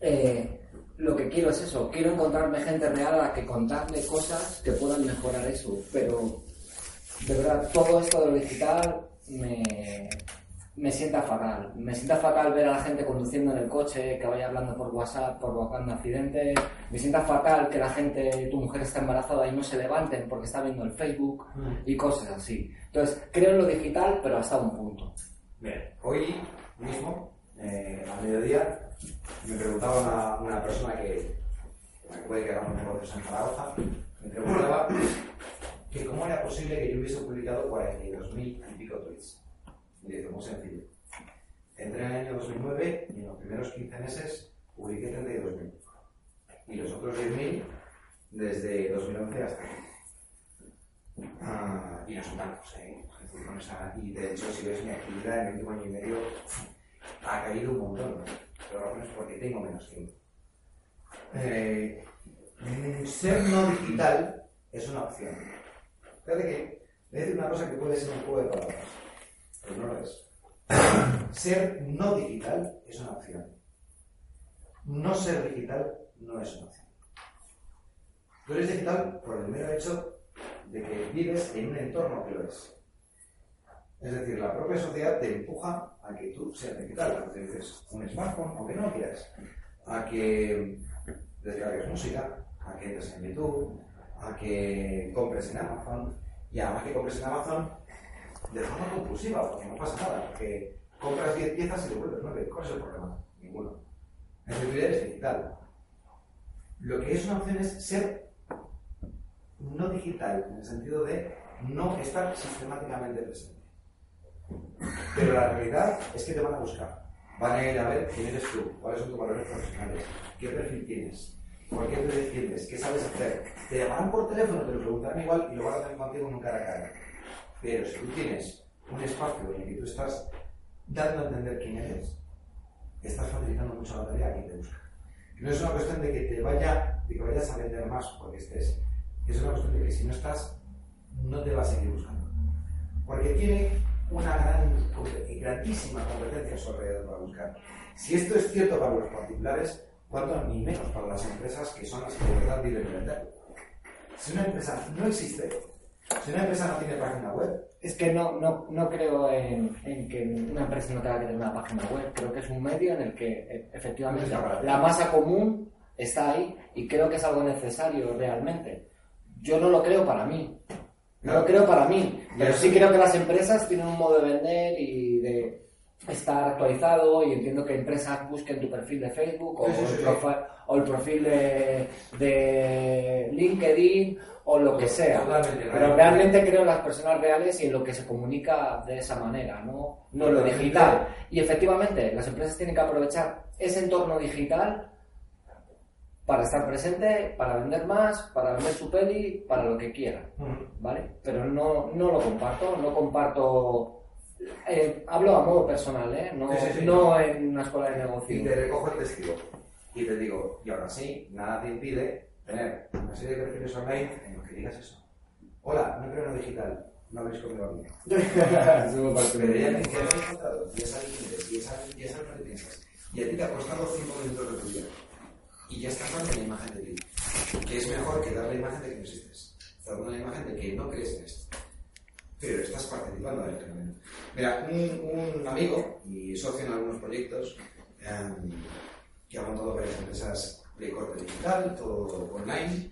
Eh, lo que quiero es eso, quiero encontrarme gente real a la que contarle cosas que puedan mejorar eso, pero de verdad, todo esto de lo digital me, me sienta fatal. Me sienta fatal ver a la gente conduciendo en el coche, que vaya hablando por WhatsApp, provocando accidentes. Me sienta fatal que la gente, tu mujer está embarazada y no se levanten porque está viendo el Facebook y cosas así. Entonces, creo en lo digital, pero hasta un punto. Hoy mismo, eh, a mediodía, me preguntaba una, persona que me puede que hagamos negocios en Zaragoza, me preguntaba que cómo era posible que yo hubiese publicado 42.000 y pico tweets. Dice, muy sencillo. Entré en el año 2009 y en los primeros 15 meses publiqué 32.000. Y los otros 10.000 desde 2011 hasta aquí. Ah, y no son tantos, ¿eh? y de hecho, si ves mi actividad en el último año y medio, ha caído un montón. Pero no es porque tengo menos tiempo. Eh, ser no digital es una opción. Fíjate que voy a decir una cosa que puede ser un juego de palabras. No lo es. Ser no digital es una opción. No ser digital no es una opción. Tú eres digital por el mero hecho de que vives en un entorno que lo es. Es decir, la propia sociedad te empuja a que tú seas digital, a que dices un smartphone, aunque no lo quieras, a que descargues música, a que entres en YouTube, a que compres en Amazon, y además que compres en Amazon de forma compulsiva, porque no pasa nada, porque compras 10 piezas y devuelves 9. ¿Cuál es el problema? Ninguno. En realidad eres digital. Lo que es una opción es ser no digital, en el sentido de no estar sistemáticamente presente. Pero la realidad es que te van a buscar. Van a ir a ver quién eres tú, cuáles son tus valores profesionales, qué perfil tienes, por qué te defiendes, qué sabes hacer. Te llamarán por teléfono, te lo preguntarán igual y lo van a tener contigo en un cara a cara. Pero si tú tienes un espacio en el que tú estás dando a entender quién eres, estás facilitando mucho la tarea a quien te busca. No es una cuestión de que te vaya, de que vayas a vender más porque estés. Es una cuestión de que si no estás, no te va a seguir buscando. Porque tiene una gran, grandísima competencia a su alrededor para buscar. Si esto es cierto para los particulares, cuánto ni menos para las empresas que son las que de verdad viven de vender. Si una empresa no existe, si una empresa no tiene página web, Es que no, no, no creo en, en que una empresa no tenga que tener una página web. Creo que es un medio en el que e- efectivamente la masa común está ahí y creo que es algo necesario realmente. Yo no lo creo para mí. No lo creo para mí. Pero sí creo que las empresas tienen un modo de vender y de estar actualizado y entiendo que empresas busquen tu perfil de Facebook o, Sí, sí, sí, el, o el perfil de, de LinkedIn o lo que sea. Totalmente, Pero realmente creo en las personas reales y en lo que se comunica de esa manera, no, no lo digital. Y efectivamente, las empresas tienen que aprovechar ese entorno digital para estar presente, para vender más, para vender su peli, para lo que quieran. ¿vale? Pero no, no lo comparto, no comparto... eh, hablo a modo personal, ¿eh? No, Sí, sí, sí. no en una escuela de y negocio. te recojo el testigo y te digo, y ahora sí, nada te impide tener una serie de perfiles online en los que digas eso. Hola, no creo en lo digital, no habéis conmigo a mí. Pero ya ya me has contado, ya sabes quién eres, ya sabes, ya sabes lo que piensas. Y a ti te ha costado 5 minutos de tu vida. Y ya estás dando la imagen de ti. Que es mejor que dar la imagen de que no existes. Estás dando la imagen de que no crees en esto. Pero estás participando del fenómeno. Mira, un, un amigo y socio en algunos proyectos em, que ha montado varias empresas de corte digital, todo online,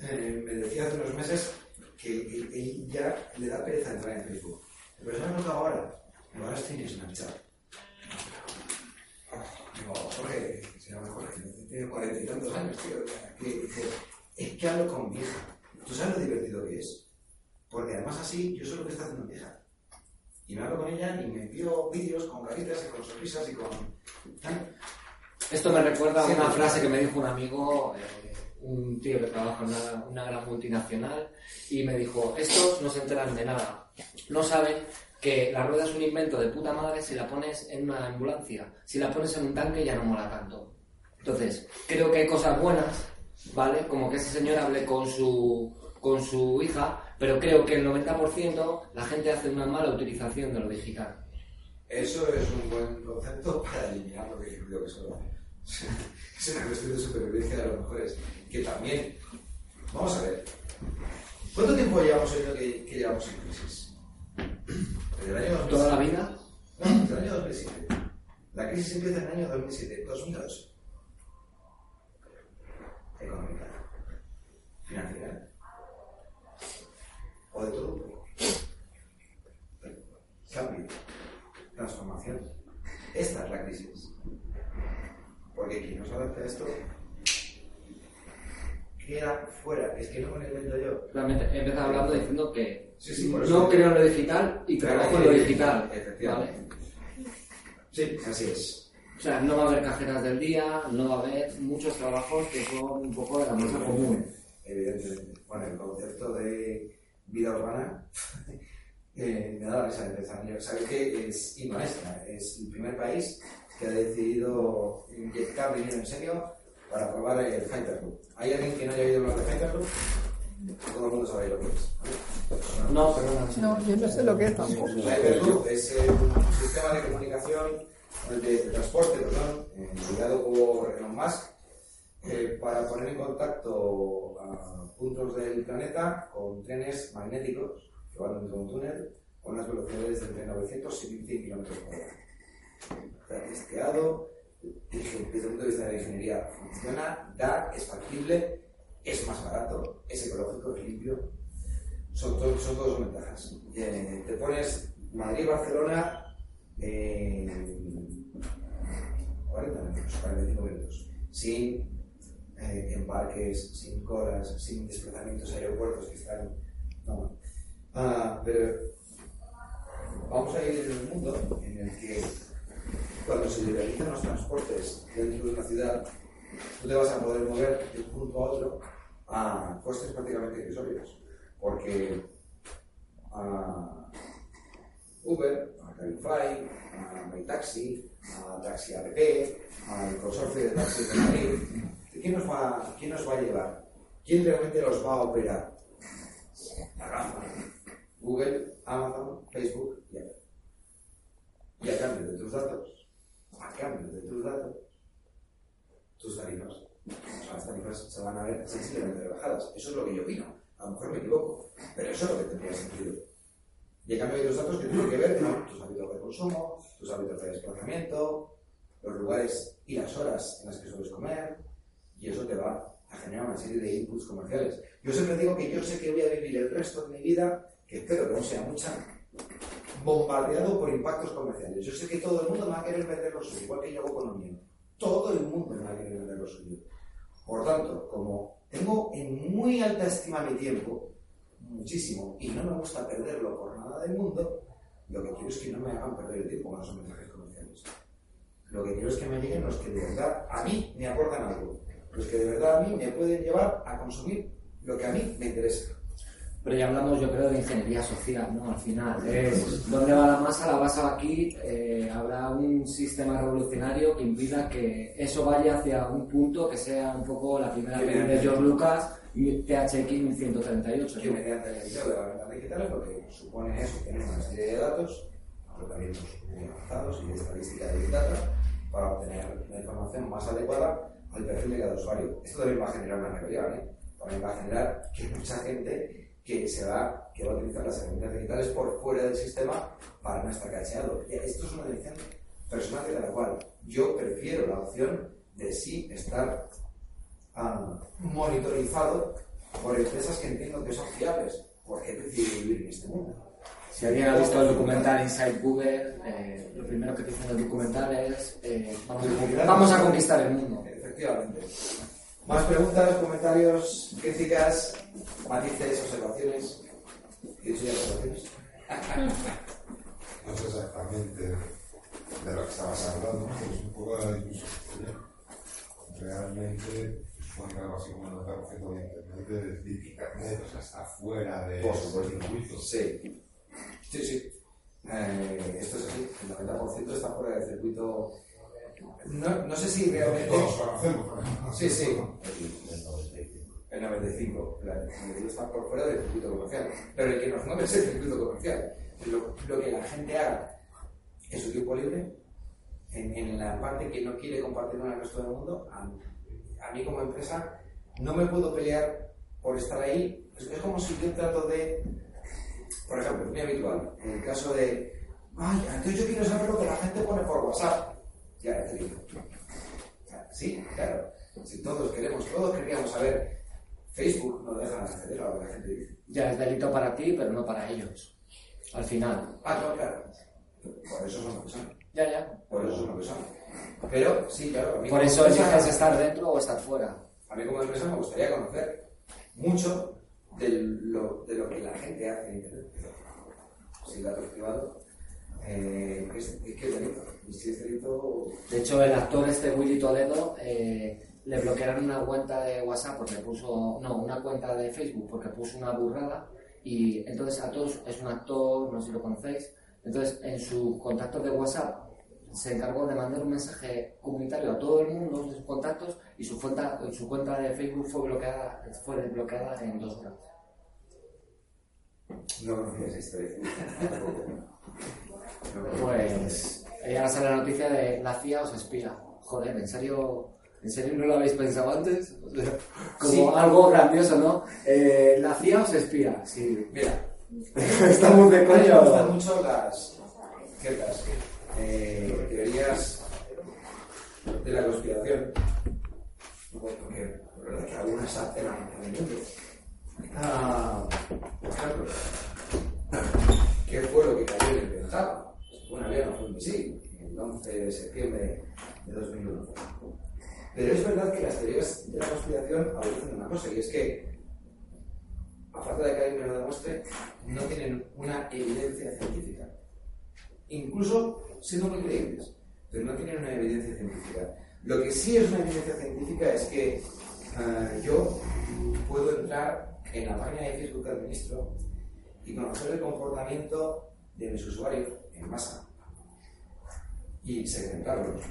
eh, me decía hace unos meses que él, ya le da pereza entrar en Facebook. Pero ya no lo ahora. Ahora estoy en Snapchat. Digo, Jorge, se llama Jorge, tiene cuarenta y tantos años, tío. Que dice, es que hablo con vieja. ¿Tú sabes lo divertido que es? Porque además así, yo sé lo que está haciendo mi hija. Y me hablo con ella y me envío vídeos con caritas y con sonrisas y con... tal. Esto me recuerda a una frase que me dijo un amigo, eh, un tío que trabaja en una, una gran multinacional, y me dijo, estos no se enteran de nada. No saben que la rueda es un invento de puta madre si la pones en una ambulancia. Si la pones en un tanque ya no mola tanto. Entonces, creo que hay cosas buenas, ¿vale? Como que ese señor hable con su, con su hija, pero creo que el 90% la gente hace una mala utilización de lo digital. Eso es un buen concepto para eliminar lo que creo que solo es una cuestión de supervivencia de los mejores. Que también, vamos a ver, ¿cuánto tiempo llevamos oyendo que, que llevamos en crisis? Desde el año 2007. ¿Toda la vida? No, desde el año 2007. La crisis empieza en el año 2007, 2008. Económica, financiera, o de todo un poco. Cambio, transformación. Esta es la crisis. Porque quien no se adapta a esto queda fuera. Es que no me lo invento yo. Empezado hablando diciendo que Sí, no eso. creo en lo digital y trabajo en lo digital. Efectivamente. Sí, así es. O sea, no va a haber cajeras del día, no va a haber muchos trabajos que son un poco de la masa común. Evidentemente. Bueno, el concepto de vida urbana eh, me da la risa de pensar. ¿Sabéis que es Indonesia? Es el primer país que ha decidido inyectar dinero en serio para probar el Hyperloop. ¿Hay alguien que no haya oído hablar de Hyperloop? Todo el mundo sabe lo que es. No, perdona. No, yo no sé lo que es tampoco. Hyperloop es eh, un sistema de comunicación, de, de transporte, perdón, eh, ligado por Elon Musk, eh, para poner en contacto a puntos del planeta con trenes magnéticos que van dentro de un túnel con unas velocidades de entre 900 y 1000 km por hora. Está testeado, desde el punto de vista de la ingeniería funciona, da, es factible, es más barato, es ecológico, es limpio. Son, to- son todas ventajas. Eh, te pones Madrid-Barcelona en 40 minutos, 45 minutos, sin eh, embarques, sin colas, sin desplazamientos a aeropuertos que están. No. Ah, pero vamos a ir en un mundo en el que cuando se liberalizan los transportes dentro de una ciudad, tú te vas a poder mover de un punto a otro a costes prácticamente irrisorios. Porque a Uber, a Cabify, a MyTaxi, a Taxi App, al consorcio de taxis de Madrid, ¿quién nos, va, ¿quién nos va a llevar? ¿Quién realmente los va a operar? La. Google, Amazon, Facebook y Apple. Y a cambio de tus datos, a cambio de tus datos, tus tarifas. Las tarifas se van a ver sensiblemente rebajadas. Eso es lo que yo opino. A lo mejor me equivoco, pero eso es lo que tendría sentido. Y a cambio de los datos que tienen que ver con tus hábitos de consumo, tus hábitos de desplazamiento, los lugares y las horas en las que sueles comer, y eso te va a generar una serie de inputs comerciales. Yo siempre digo que yo sé que voy a vivir el resto de mi vida, que espero que no sea mucha, bombardeado por impactos comerciales. Yo sé que todo el mundo me va a querer vender lo suyo, igual que yo hago economía. Todo el mundo me va a querer vender lo suyo. Por tanto, como tengo en muy alta estima mi tiempo, muchísimo, y no me gusta perderlo por nada del mundo, lo que quiero es que no me hagan perder el tiempo con esos mensajes comerciales. Lo que quiero es que me lleguen los que de verdad a mí me aportan algo, los que de verdad a mí me pueden llevar a consumir lo que a mí me interesa. Pero ya hablamos, yo creo, de ingeniería social, ¿no? Al final, es dónde va la masa, la base va aquí, eh, habrá un sistema revolucionario que impida que eso vaya hacia un punto que sea un poco la primera peli de George Lucas, THX 1138. que mediante el inicio de las ventas digitales lo que supone es obtener una serie de datos, tratamientos muy avanzados y de estadística de Data, para obtener la información más adecuada al perfil de cada usuario. Esto también va a generar una rebelión, ¿eh? también va a generar que mucha gente que se va, que va a utilizar las herramientas digitales por fuera del sistema para no estar cacheado. Esto es una decisión personal de cada cual. Yo prefiero la opción de sí estar ah, monitorizado por empresas que entiendo que son fiables, porque he decidido vivir en este mundo. Si alguien ha visto el documental Inside Google, eh, lo primero que dicen en el documental es eh, vamos, vamos a conquistar el mundo. Efectivamente. Más preguntas, comentarios, críticas, matices, observaciones. ¿Qué dicho ya observaciones? No sé exactamente de lo que estabas hablando, pero es un poco de la discusión. Realmente, supone algo así como el 90% de Internet, de decir Internet o sea, está fuera de Por ese supuesto. circuito. Sí. Sí, sí. Eh, esto es así. El 90% está fuera del circuito. No, no sé si realmente. Todos conocemos, por ejemplo. Sí, sí. El 95, claro. El 95 está por fuera del circuito comercial. Pero el que nos mueve es el circuito comercial. Lo, lo que la gente haga en su tiempo libre, en, en la parte que no quiere compartir con el resto del mundo, a, a mí como empresa no me puedo pelear por estar ahí. Es, es como si yo trato de, por ejemplo, es muy habitual, en el caso de, ay, entonces yo quiero saber lo que la gente pone por WhatsApp. Ya, digo. Sí, claro. Si todos queremos, todos queríamos saber. Facebook no deja acceder a lo que la gente dice. Ya es delito para ti, pero no para ellos. Al final. Ah, no, claro. Por eso son lo que son. Ya, ya. Por eso son lo que son. Pero, sí, claro. A mí Por eso empresa- eliges estar dentro o estar fuera. A mí como empresa me gustaría conocer mucho de lo, de lo que la gente hace en Internet. Si datos privados, eh, ¿qué es, es delito? Y si es delito, De hecho, el actor este Willy Toledo eh, le bloquearon una cuenta de WhatsApp porque puso, no, una cuenta de Facebook porque puso una burrada y entonces a todos, es un actor, no sé si lo conocéis, entonces en su contacto de WhatsApp se encargó de mandar un mensaje comunitario a todo el mundo de sus contactos y su cuenta, su cuenta de Facebook fue bloqueada, fue desbloqueada en dos horas. no. No conocía esa historia. Pues ahora sale la noticia de la CIA os espía. Joder, ¿en serio, ¿En serio no lo habéis pensado antes? O sea, como Sí. algo grandioso, ¿no? Eh, ¿La CIA os espía? Sí. Mira, Estamos de a mí me gustan coño. mucho las ciertas eh, teorías de la conspiración. Porque verdad que algunas el mundo. Ah, por ejemplo, ¿qué fue lo que cayó en el Pentágono? Un avión, fue un misil, el 11 de septiembre de 2001. Pero es verdad que las teorías de la conspiración aducen una cosa, y es que, a falta de que alguien me lo demuestre, no tienen una evidencia científica. Incluso siendo muy creíbles, pero no tienen una evidencia científica. Lo que sí es una evidencia científica es que ah, yo puedo entrar en la página de Facebook del ministro y conocer el comportamiento de mis usuarios en masa y segmentarlos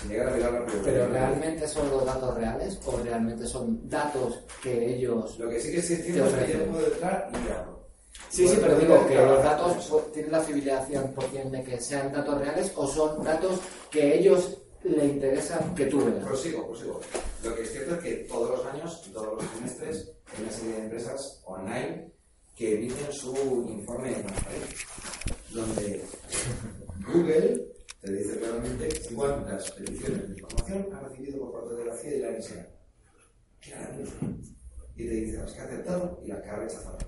sin llegar a mirar la ¿Pero realmente son los datos reales o realmente son datos que ellos... Lo que sí que es que yo puedo entrar y mirarlo. Sí, sí, pero digo que los datos tienen la fiabilidad 100% de que sean datos reales o son datos que ellos le interesan que tú veas. Prosigo, prosigo. Lo que es cierto es que todos los años, todos los trimestres, hay una serie de empresas online que emiten su informe de transparencia, donde Google te dice claramente cuántas peticiones de información ha recibido por parte de la CIA y la NSA. Claramente. Y te dice las que ha aceptado y las que ha rechazado.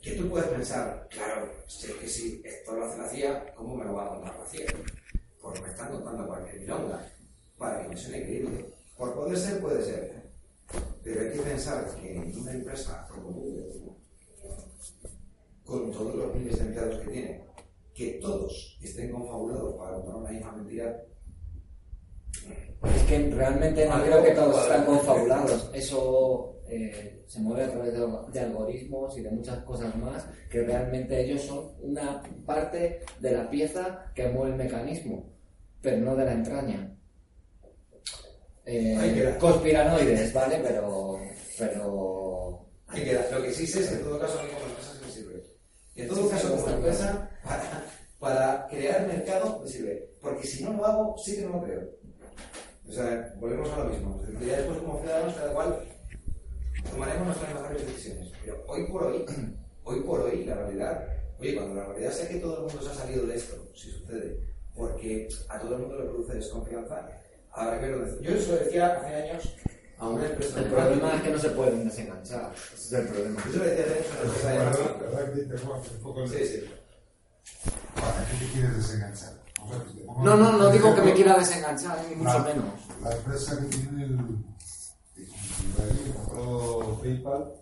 Que tú puedes pensar, claro, si es que si esto lo hace la CIA, ¿cómo me lo va a contar la CIA? Pues me están contando cualquier milonga para que me suene creíble. Por poder ser, puede ser. Pero hay que pensar que en una empresa como Google, con todos los miles de empleados que tiene, que todos estén confabulados para contar una misma mentira, Es que realmente no Algo creo que todos están confabulados. Eso eh, se mueve a través de, de algoritmos y de muchas cosas más, que realmente ellos son una parte de la pieza que mueve el mecanismo, pero no de la entraña. Eh, conspiranoides, ¿vale? Pero, pero Ahí queda. Lo que sí sé es que en todo caso a mí como empresa me sirve. En todo caso como empresa, para, para crear mercado me sirve. Porque si no lo hago, sí que no lo creo. O sea, volvemos a lo mismo. Es decir, Ya después como ciudadanos, cada cual tomaremos nuestras mejores decisiones. Pero hoy por hoy, hoy por hoy, la realidad, oye, cuando la realidad sea que todo el mundo se ha salido de esto, si sucede, porque a todo el mundo le produce desconfianza, habrá que ver. Yo eso lo decía hace años a una empresa el de problema es que no se pueden desenganchar. Ese es el problema. Yo se lo decía hace años a una empresa de ¿Verdad? marketing. ¿Verdad que te interrumpo un poco? Sí, sí. ¿Para qué te quieres desenganchar? O sea, te pongo- No, no, no digo que me quiera desenganchar, ni mucho La- menos. La empresa que tiene el. que compró PayPal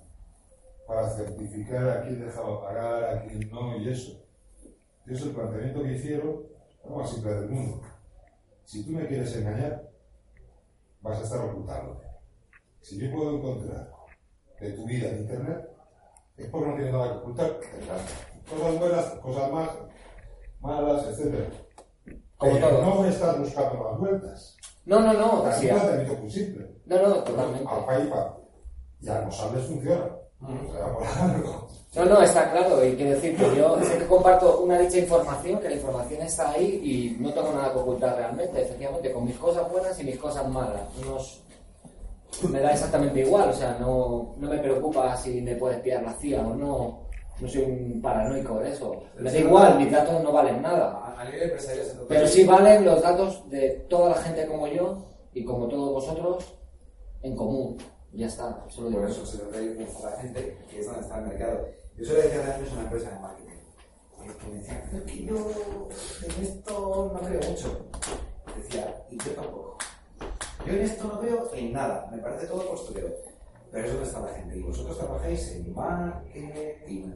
para certificar a quién dejaba pagar, a quién no y eso. Y eso, el planteamiento que hicieron, lo más simple del mundo. Si tú me quieres engañar, vas a estar ocultando. Si yo puedo encontrar de tu vida en Internet, es porque no tienes nada que ocultar. Tendrás Cosas buenas, cosas más, malas, etc. Como Pero todo. no me estás buscando las vueltas. No, no, no, un decía. planteamiento muy simple. No, no, totalmente. A PayPal. Ya no sabes funciona. O sea, por algo. No, no, está claro. Y quiero decir que yo sé que comparto una dicha información, que la información está ahí y no tengo nada que ocultar realmente. Efectivamente, con mis cosas buenas y mis cosas malas. Unos- me da exactamente igual. O sea, no, no me preocupa si me puede espiar la CIA o no. No soy un paranoico de eso. Me da igual, mis datos no valen nada. A, nivel empresarial Pero sí valen los datos de toda la gente como yo y como todos vosotros en común. Ya está, solo digo Por eso. se lo trae a la gente, que es donde está el mercado. Yo se lo decía años a una empresa de marketing. Que me decía, "Pero es que yo en esto no creo mucho. Decía, y yo tampoco. Yo en esto no veo en nada, me parece todo postureo. Pero es donde está la gente. Y vosotros trabajáis en marketing,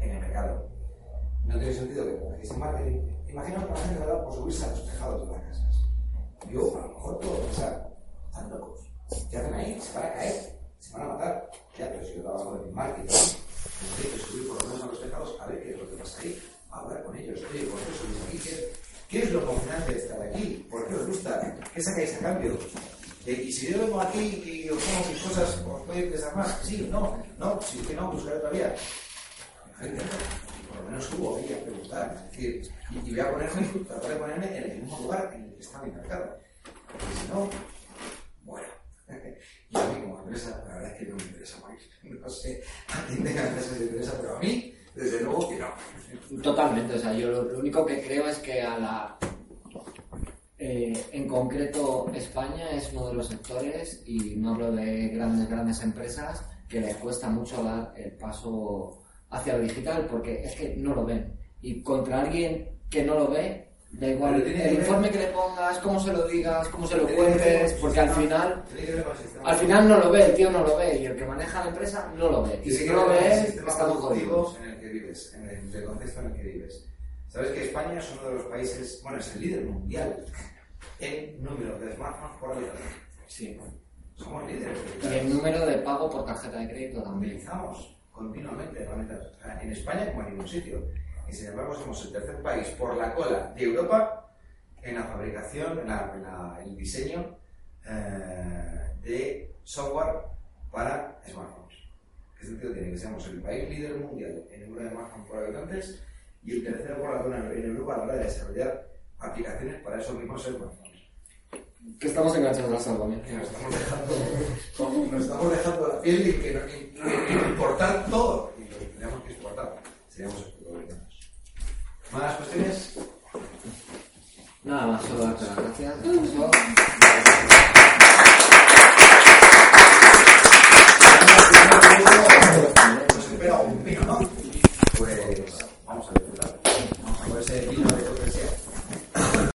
en el mercado. No tiene sentido que trabajéis en marketing. Imaginaos que la gente da por subirse a los tejados de las casas. Yo a lo mejor puedo pensar, están locos. ¿Qué hacen ahí? Se van a caer, se van a matar. Ya, pero si yo trabajo en marketing, tendré que subir por lo menos a los tejados a ver qué es lo que pasa ahí, a hablar con ellos. Oye, ¿por qué subís aquí? ¿Qué, qué es lo confinante de estar aquí? ¿Por qué os gusta? ¿Qué sacáis a cambio? Eh, y si yo vengo aquí y os pongo mis cosas, ¿os puede interesar más? Sí, no, no, si que no, buscaré otra vía. Por lo menos ahí a preguntar. Es decir, y, voy a ponerme, tratar de ponerme en el mismo lugar en el que está mi mercado. Y si no, bueno. Y a mí como empresa, la verdad es que no me interesa morir. No sé a quién la empresa le interesa, pero a mí, desde luego que no. Totalmente, o sea, yo lo único que creo es que a la... eh, en concreto, España es uno de los sectores, y no hablo de grandes, grandes empresas, que les cuesta mucho dar el paso hacia lo digital, porque es que no lo ven. Y contra alguien que no lo ve, da igual el informe que le pongas, cómo se lo digas, cómo se lo cuentes, porque al final... Al final no lo ve, el tío no lo ve, y el que maneja la empresa no lo ve. Y si no lo ve, estamos jodidos. en el que vives, en el contexto en el que vives. Sabes que España es uno de los países, bueno, es el líder mundial en número de smartphones por habitante. Sí. Somos líderes. Y el número de pago por tarjeta de crédito también. utilizamos continuamente herramientas en España como en ningún sitio. Y sin embargo somos el tercer país por la cola de Europa en la fabricación, en, la- en la- en el diseño eh, de software para smartphones. ¿Qué sentido tiene? Que seamos el país líder mundial en número de smartphones por habitantes y el tercero por la cola en Europa a la hora de desarrollar aplicaciones para esos mismos smartphones. Que estamos enganchados a salvo, Que nos estamos dejando, nos estamos dejando la piel y que, no- importar todo. Y lo que tenemos que exportar seríamos exportadores. ¿Más cuestiones? Nada más, solo darte las gracias.